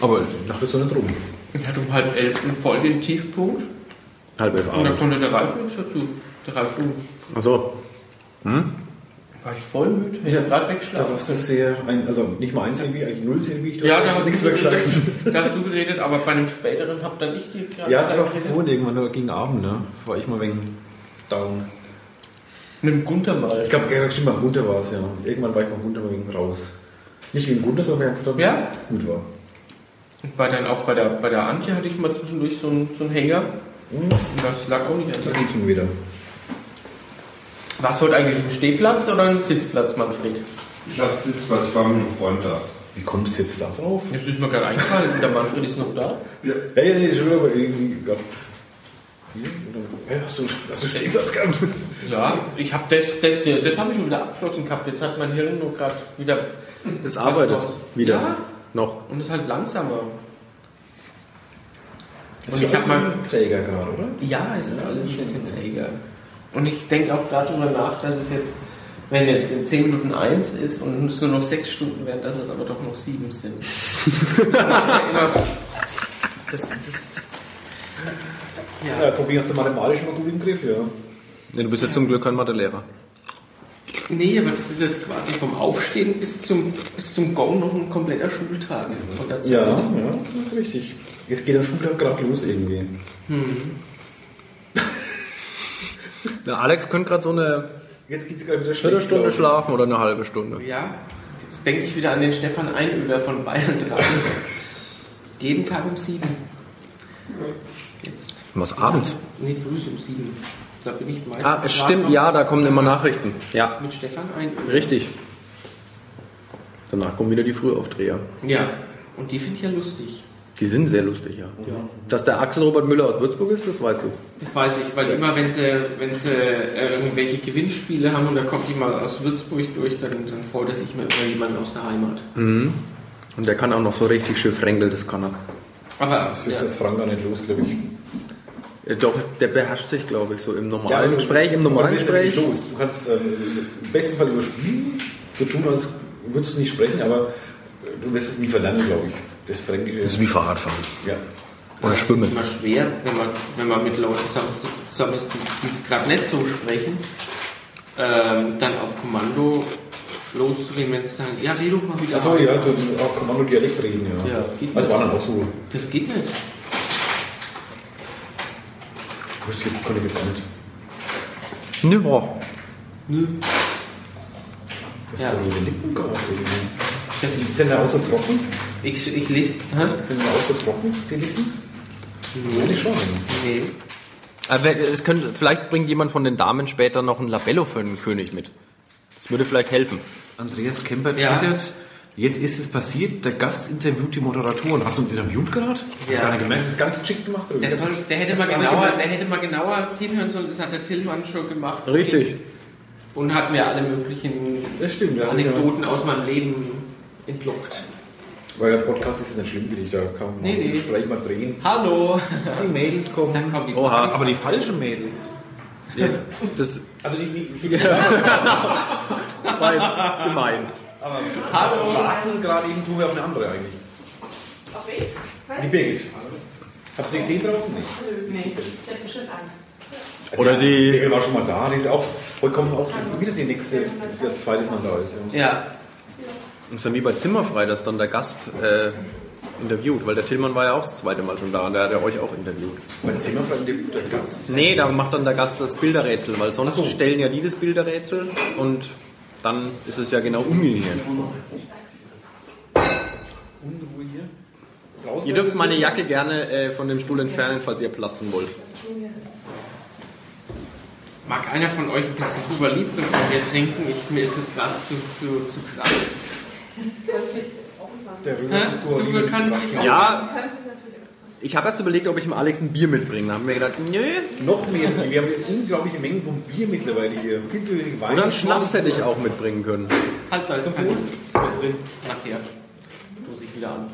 Aber nach der Sonne drum. Ich hatte um halb elf voll den Tiefpunkt halb elf und da Abend. konnte der Ralf nichts dazu. Der Ralf, du, Achso. War ich voll müde, hätte gerade Da weggeschlafen. warst du sehr, ein, also nicht mal eins irgendwie, eigentlich null sehr wichtig. Ja, da hast, nichts du mehr gesagt. da hast du geredet, aber bei einem späteren hab dann ich die gerade Ja, das war vorhin irgendwann, nur gegen Abend, ne? War ich mal wegen down. Mit dem Gunther mal. Ich glaube, ja, stimmt, beim Gunter war es, ja. Irgendwann war ich beim Gunter mal wegen raus. Nicht wegen Gunter, sondern einfach dann Ja. gut war. Und bei dann auch bei der, bei der Antje hatte ich mal zwischendurch so einen, so einen Hänger. Und das lag auch nicht an Da geht's mir wieder. Was heute eigentlich ein Stehplatz oder ein Sitzplatz, Manfred? Ich hatte Sitzplatz, ich war mit einem Freund da. Wie kommst du jetzt da drauf? Das ist mir gerade eingefallen, der Manfred ist noch da. Ja, ja, ja, schon, aber irgendwie. Gott. Hier? Ja, hast du, hast du Stehplatz gehabt? Ja, ich habe das, das, das, das habe ich schon wieder abgeschlossen gehabt. Jetzt hat mein Hirn nur gerade wieder. Das arbeitet Was wieder. Ja. Noch. Und ist halt langsamer. Das Und ist ich hab alles mal- Träger gerade, oder? Ja, es ist alles ein bisschen träger. Und ich denke auch gerade darüber nach, dass es jetzt, wenn jetzt in 10 Minuten 1 ist und es nur noch 6 Stunden werden, dass es aber doch noch 7 sind. Immer, das, das, das, Ja, das Problem hast du mathematisch mal gut im Griff, ja. Nee, du bist ja zum Glück kein Mathelehrer. Nee, aber das ist jetzt quasi vom Aufstehen bis zum, bis zum Gong noch ein kompletter Schultag. Zeit. Ja, ja, das ist richtig. Jetzt geht der Schultag gerade los irgendwie. Der Alex könnte gerade so eine Jetzt geht es gerade wieder schlecht. Viertelstunde schlafen oder eine halbe Stunde. Ja, jetzt denke ich wieder an den Stefan Einöder von Bayern 3. Jeden Tag um 7. Jetzt. Was abends? Nee, früh um 7. Da bin ich meistens. Ah, es stimmt, ja, da kommen immer Nachrichten. Ja, Mit Stefan Einöder. richtig. Danach kommen wieder die Frühaufdreher. Ja, und die finde ich ja lustig. Die sind sehr lustig, ja. Dass der Axel Robert Müller aus Würzburg ist, das weißt du. Das weiß ich, weil immer, wenn sie, wenn sie äh, irgendwelche Gewinnspiele haben und da kommt jemand aus Würzburg durch, dann, dann freut er sich immer über jemanden aus der Heimat. Und der kann auch noch so richtig schön fränkeln, das kann er. Aber Das wird ja, jetzt Frank gar nicht los, glaube ich. Ja, Doch, der beherrscht sich, glaube ich, so im normalen Gespräch, im normalen ja Gespräch. Du kannst ähm, im besten Fall überspielen, so tun, als würdest du nicht sprechen, aber du wirst es nie verlernen, glaube ich. Das Fränkische. Das ist wie Fahrradfahren. ja. Oder es ist Schwimmen. immer schwer, wenn man, wenn man mit Leuten zusammen, ist, die es gerade nicht so sprechen, ähm, dann auf Kommando loszureden, wenn sie sagen, ja, rede doch mal wieder. Achso, ja, so auf Kommando Dialekt reden, ja. Ja, geht also nicht. war dann auch so. Das geht nicht. Wusste jetzt, konnte ich jetzt auch nicht. Ne, boah. Das Ja. ist so den Lippen. Das Ist ist, denn da auch so trocken? Ich, ich lese. Hä? Sind so trocken, die Lippen? Nee. Eigentlich schon. nee. Aber es könnte, vielleicht bringt jemand von den Damen später noch ein Labello für einen König mit. Das würde vielleicht helfen. Andreas Kemper Ja. twittert, jetzt ist es passiert, der Gast interviewt die Moderatoren. Hast du uns interviewt gerade? Ja. Gar nicht gemerkt. Das ist ganz geschickt gemacht. Der, soll, der, hätte mal genauer, der hätte mal genauer hinhören sollen, das hat der Tillmann schon gemacht. Richtig. Und hat mir alle möglichen Das stimmt, ja. Anekdoten aus meinem Leben entlockt. Weil der Podcast ist nicht schlimm für dich, da kann man Nee, nee. das Gespräch mal drehen. Hallo! Die Mädels kommen. Dann kommt die Oha. Aber die falschen Mädels. Das, Also die, die, die das war jetzt gemein. Hallo! warten gerade eben tun wir auf eine andere eigentlich. Auf wen? Die Birgit. Habt ihr die gesehen draußen? Nicht. Nee, ich hätte bestimmt Angst. Oder die- Birgit war schon mal da, die ist auch. Heute kommt auch wieder die nächste, die das zweite Mal da ist. Ja. Ja, Das ist dann wie bei Zimmerfrei, dass dann der Gast äh, interviewt, weil der Tillmann war ja auch das zweite Mal schon da und der hat ja euch auch interviewt. Mein Zimmerfrei interviewt der Gast. Nee, da macht dann der Gast das Bilderrätsel, weil sonst so. stellen ja die das Bilderrätsel und dann ist es ja genau umgekehrt. Ihr dürft meine Jacke gerne äh, von dem Stuhl entfernen, falls ihr platzen wollt. mag einer von euch ein bisschen Cuba Libre von mir trinken? Ich, mir ist es gerade zu, zu, zu krass. Der auch Ja, ich habe erst überlegt, ob ich dem Alex ein Bier mitbringe. Da haben wir gedacht, nö. Noch mehr. Wir haben unglaubliche Mengen von Bier mittlerweile hier. Viel zu wenig Wein. Oder einen Schnaps hätte ich auch mitbringen können. Halt, da ist kein mehr drin. Nachher. Stoße ich wieder an.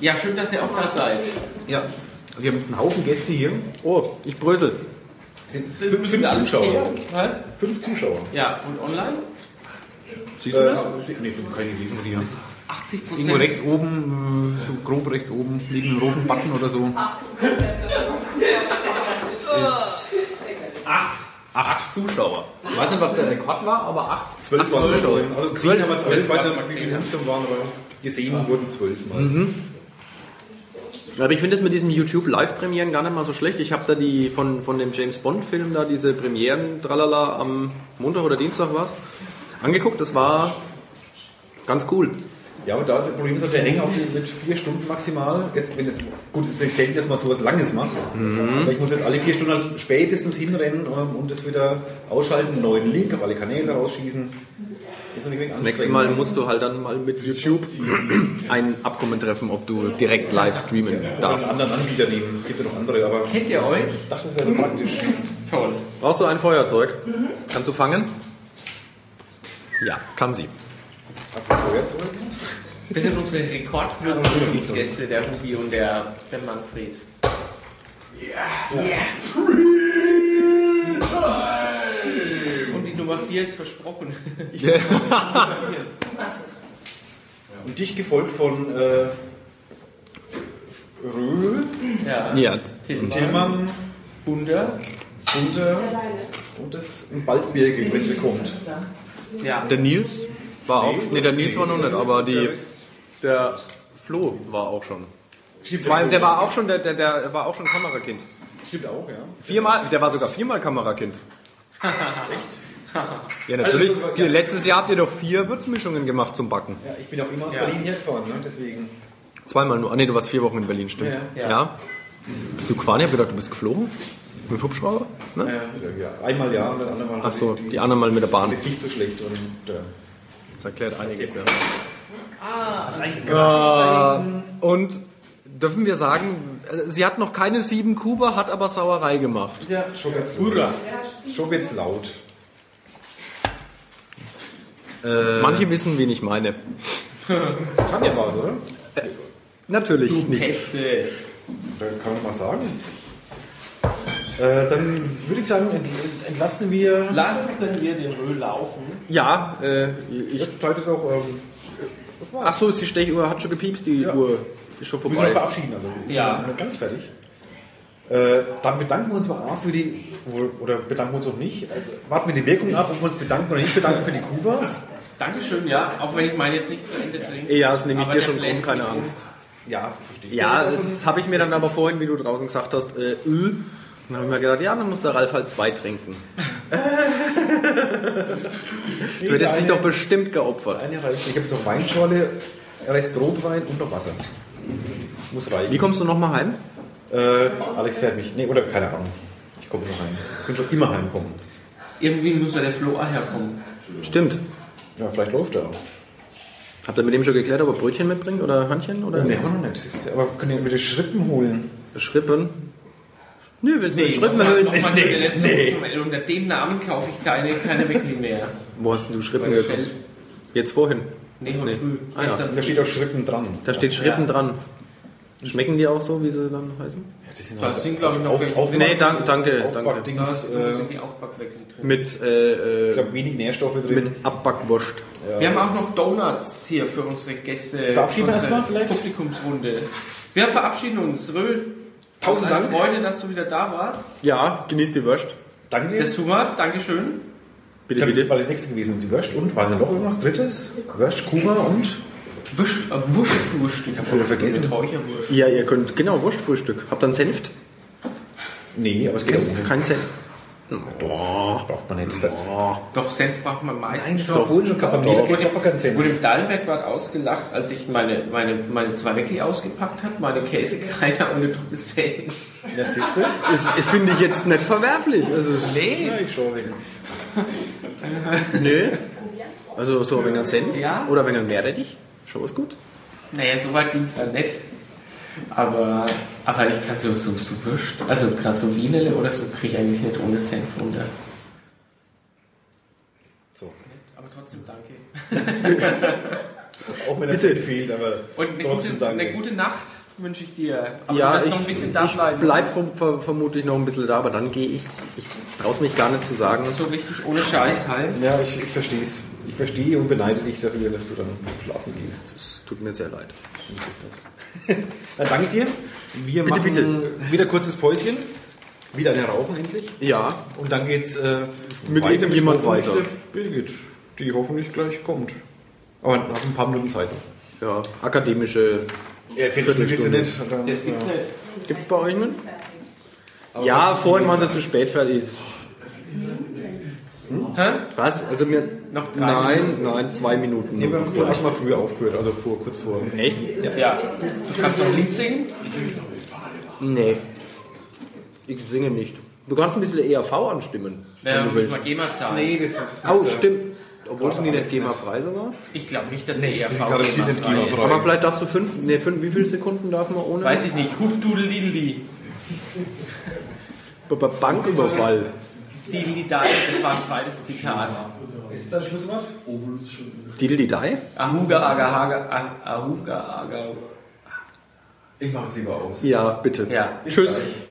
Ja, schön, dass ihr auch da seid. Ja. Wir haben jetzt einen Haufen Gäste hier. Oh, ich brösel. Sind fünf, fünf Zuschauer. Fünf Zuschauer. Ja, und online? Siehst du das? Äh, nee, keine lesen wir die. 80 Irgendwo rechts oben, äh, so grob rechts oben, einem roten Button oder so. Acht Zuschauer. Ich weiß nicht, was der Rekord war, aber acht. Zwölf Acht waren Zuschauer. Also Zwölf. haben wir zwölf. Ich weiß nicht, wie viele insgesamt waren, aber gesehen wurden zwölf Mal. Aber ich finde es mit diesen YouTube Live-Premieren gar nicht mal so schlecht. Ich habe da die von, von dem James Bond-Film da diese Premieren, tralala, am Montag oder Dienstag was, angeguckt. Das war ganz cool. Ja, und da ist das Problem, dass der auf die mit vier Stunden maximal. Jetzt, wenn es gut, es ist natürlich selten, dass man sowas Langes macht. Aber ich muss jetzt alle vier Stunden halt spätestens hinrennen ähm, und das wieder ausschalten, einen neuen Link auf alle Kanäle rausschießen. Ist noch nicht Das nächste Mal musst du halt dann mal mit YouTube ein Abkommen treffen, ob du direkt live streamen oder einen darfst. anderen Anbieter nehmen. Gibt ja noch andere, aber ich Kennt ihr euch? dachte, das wäre so praktisch. Toll. Brauchst du ein Feuerzeug? Kannst du fangen? Ja, kann sie. Das sind unsere Rekordüberraschungsgäste, der Hubi und der, der Manfred. Und die Nummer 4 ist versprochen. Und dich gefolgt von äh, Röhl, Ja. Ja, Tillmann, Bunder. Bunter Und das Baldbirge, wenn sie kommt. Ja. Der Nils war auch. Nee, der Nils war noch nicht, aber die. Der Flo war auch schon. Zwei, der war auch schon, der, der, der war auch schon Kamerakind. Stimmt auch, ja. Viermal, der war sogar viermal Kamerakind. Echt? Ja, natürlich. Also, Die, letztes Jahr habt ihr doch vier Würzmischungen gemacht zum Backen. ja. Ich bin auch immer aus Ja. Berlin hergefahren, ne? deswegen. Zweimal nur. Ah, nee, du warst vier Wochen in Berlin, stimmt. Ja, ja. Ja. Bist du gefahren? Ich hab gedacht, du bist geflogen. Mit dem Hubschrauber? Ne? Ja, einmal ja und das andere Mal Ach so, die, die anderen mal mit der Bahn. ist nicht so schlecht. Und, äh, Das erklärt einiges, ja. Ah. Und dürfen wir sagen, äh, sie hat noch keine sieben Kuba, hat aber Sauerei gemacht. ja, schon wird's Hurra. Schon wird's laut. Manche wissen, wen ich meine. Tanja war's, oder? Natürlich nicht. Hetze. Da kann man mal sagen. Äh, dann würde ich sagen, ent- entlassen wir. Lassen wir den Öl laufen. Ja, äh, ich. Jetzt Zeit ist auch. Ähm, Ach so, ist die Stechuhr, hat schon gepiepst, die Uhr ist schon wir müssen uns vorbei. verabschieden, also wir sind Ja. noch nicht ganz fertig. Äh, dann bedanken wir uns mal A für die, oder bedanken wir uns auch nicht. Äh, warten wir die Wirkung ab, ob wir uns bedanken oder nicht bedanken für die Kubas. Dankeschön, ja. Auch wenn ich meine jetzt nicht zu Ende trinke. Ja, das nehme ich dir der schon bläst keine um. Angst. Ja, verstehe. Ja, das habe ich mir dann aber vorhin, wie du draußen gesagt hast, äh, Öl. Dann habe ich mir gedacht, ja, dann muss der Ralf halt zwei trinken. du hättest dich doch bestimmt geopfert. Eine reicht. Ich habe jetzt noch Weinschorle, Rest Rotwein und noch Wasser. Muss reichen. Wie kommst du nochmal heim? Äh, Alex fährt mich. Nee, oder keine Ahnung. Ich komme noch heim. Ich bin schon immer heimkommen. Irgendwie muss ja der Flo auch herkommen. Stimmt. Ja, vielleicht läuft er auch. Habt ihr mit dem schon geklärt, ob er Brötchen mitbringt oder Hörnchen oder Nee, haben wir noch nicht. Aber wir können ja wieder Schrippen holen. Schrippen? Nö, willst du Nee, Schrippen nochmal- hören? nochmal Nee, nee. Unter dem Namen kaufe ich keine, keine Weckli mehr. Wo hast denn du Schrippen gekauft? Jetzt vorhin. Nee, heute früh. Ah, ja. Da steht auch Schrippen dran. Da steht Schrippen Ja. dran. Schmecken die auch so, wie sie dann heißen? Ja, das sind, Das sind, glaube ich, noch welche auf. Nee, danke, danke, Da danke. Aufbackdings, sind äh, die Aufbackweckli drin. Mit, äh, ich äh, glaube, wenig Nährstoffe drin. mit Abbackwurst. Wir haben auch noch Donuts hier für unsere Gäste. Verabschieden wir erstmal vielleicht? Publikumsrunde. Wir verabschieden uns. Röhl, Tausend eine Dank. Freude, dass du wieder da warst. Ja, genießt die Wurst. Danke. Das tun wir. Dankeschön. ich Bitte, das bitte. war das nächste gewesen. Die Wurst und war da noch irgendwas Drittes? Wurst, Kuba und. Wurst, äh, Wurstfrühstück. Ich hab wieder vergessen. Räucherwurst. Ja, ihr könnt, genau, Wurstfrühstück. Habt ihr einen Senft? Nee, aber es geht auch ohne. Kein Senf. Doch, braucht man nicht. Doch, Senf braucht man meistens. Nein, das war vorhin schon gehabt. Doch. Da geht aber kein Senf. Und im Dallenberg war ausgelacht, als ich meine, meine, meine zwei Weckli ausgepackt habe, meine Käsekreiner ohne Tuppes Senf. Das siehst du? Das, das finde ich jetzt nicht verwerflich. Also, Nee. Ja, ich schaue wegen. nö. Also so ein wenig Senf Ja. oder ein wenig Meerrettich. Schon ist gut. Naja, so weit ging es dann nicht. Aber, aber ich kann so, so, so Würst, also gerade so Wienerle oder so, kriege ich eigentlich nicht ohne Senf runter. So. Aber trotzdem danke. Auch wenn das Senf fehlt, aber Und eine, trotzdem gute, danke. eine gute Nacht wünsche ich dir. Aber ja, ich, noch ein bisschen da ich bleiben. bleib vom, ver, vermutlich noch ein bisschen da, aber dann gehe ich. Ich traue mich gar nicht zu sagen. So richtig ohne Scheiß heim. Ja, ich, ich verstehe es. Ich verstehe und beneide dich dafür, dass du dann schlafen gehst. Es tut mir sehr leid. Dann danke ich dir. Wir Bitte, machen bitte. wieder kurzes Päuschen. Wieder eine Rauchen endlich. Ja, Und dann geht's äh, Mit weiter irgendjemand weiter. der Birgit, die hoffentlich gleich kommt. Aber nach ein paar Minuten Zeit. noch. ja, akademische. Ja, Viertelstunde. nicht. Dann, Das gibt nicht. Gibt's bei euch einen? Ja, vorhin waren sie zu spät fertig. Hä? Was? Also mir. Noch drei Nein, nein, zwei Minuten. Nee, wir haben vorher schon mal früher aufgehört, also vor, kurz vor. Echt? Ja. Du kannst doch ein Lied singen? Nee. Ich singe nicht. Du kannst ein bisschen ERV anstimmen, Ja, wenn du willst. mal GEMA zahlen. Nee, das ist. Oh, stimmt. Obwohl sind die nicht GEMA-frei sogar. Ich glaube nicht, dass Nee, der die ERV GEMA-frei. Aber vielleicht darfst du fünf, nee, fünf, wie viele Sekunden darf man ohne? Weiß ich nicht. Hupdudelideli. Bei Banküberfall. Dideli das war ein zweites Zitat. Ist das das Schlusswort? Didel die Dai? Ahuga, aga, haga, ah- ahuga, aga. Ich mache es lieber aus. Ja, bitte. Ja. Tschüss.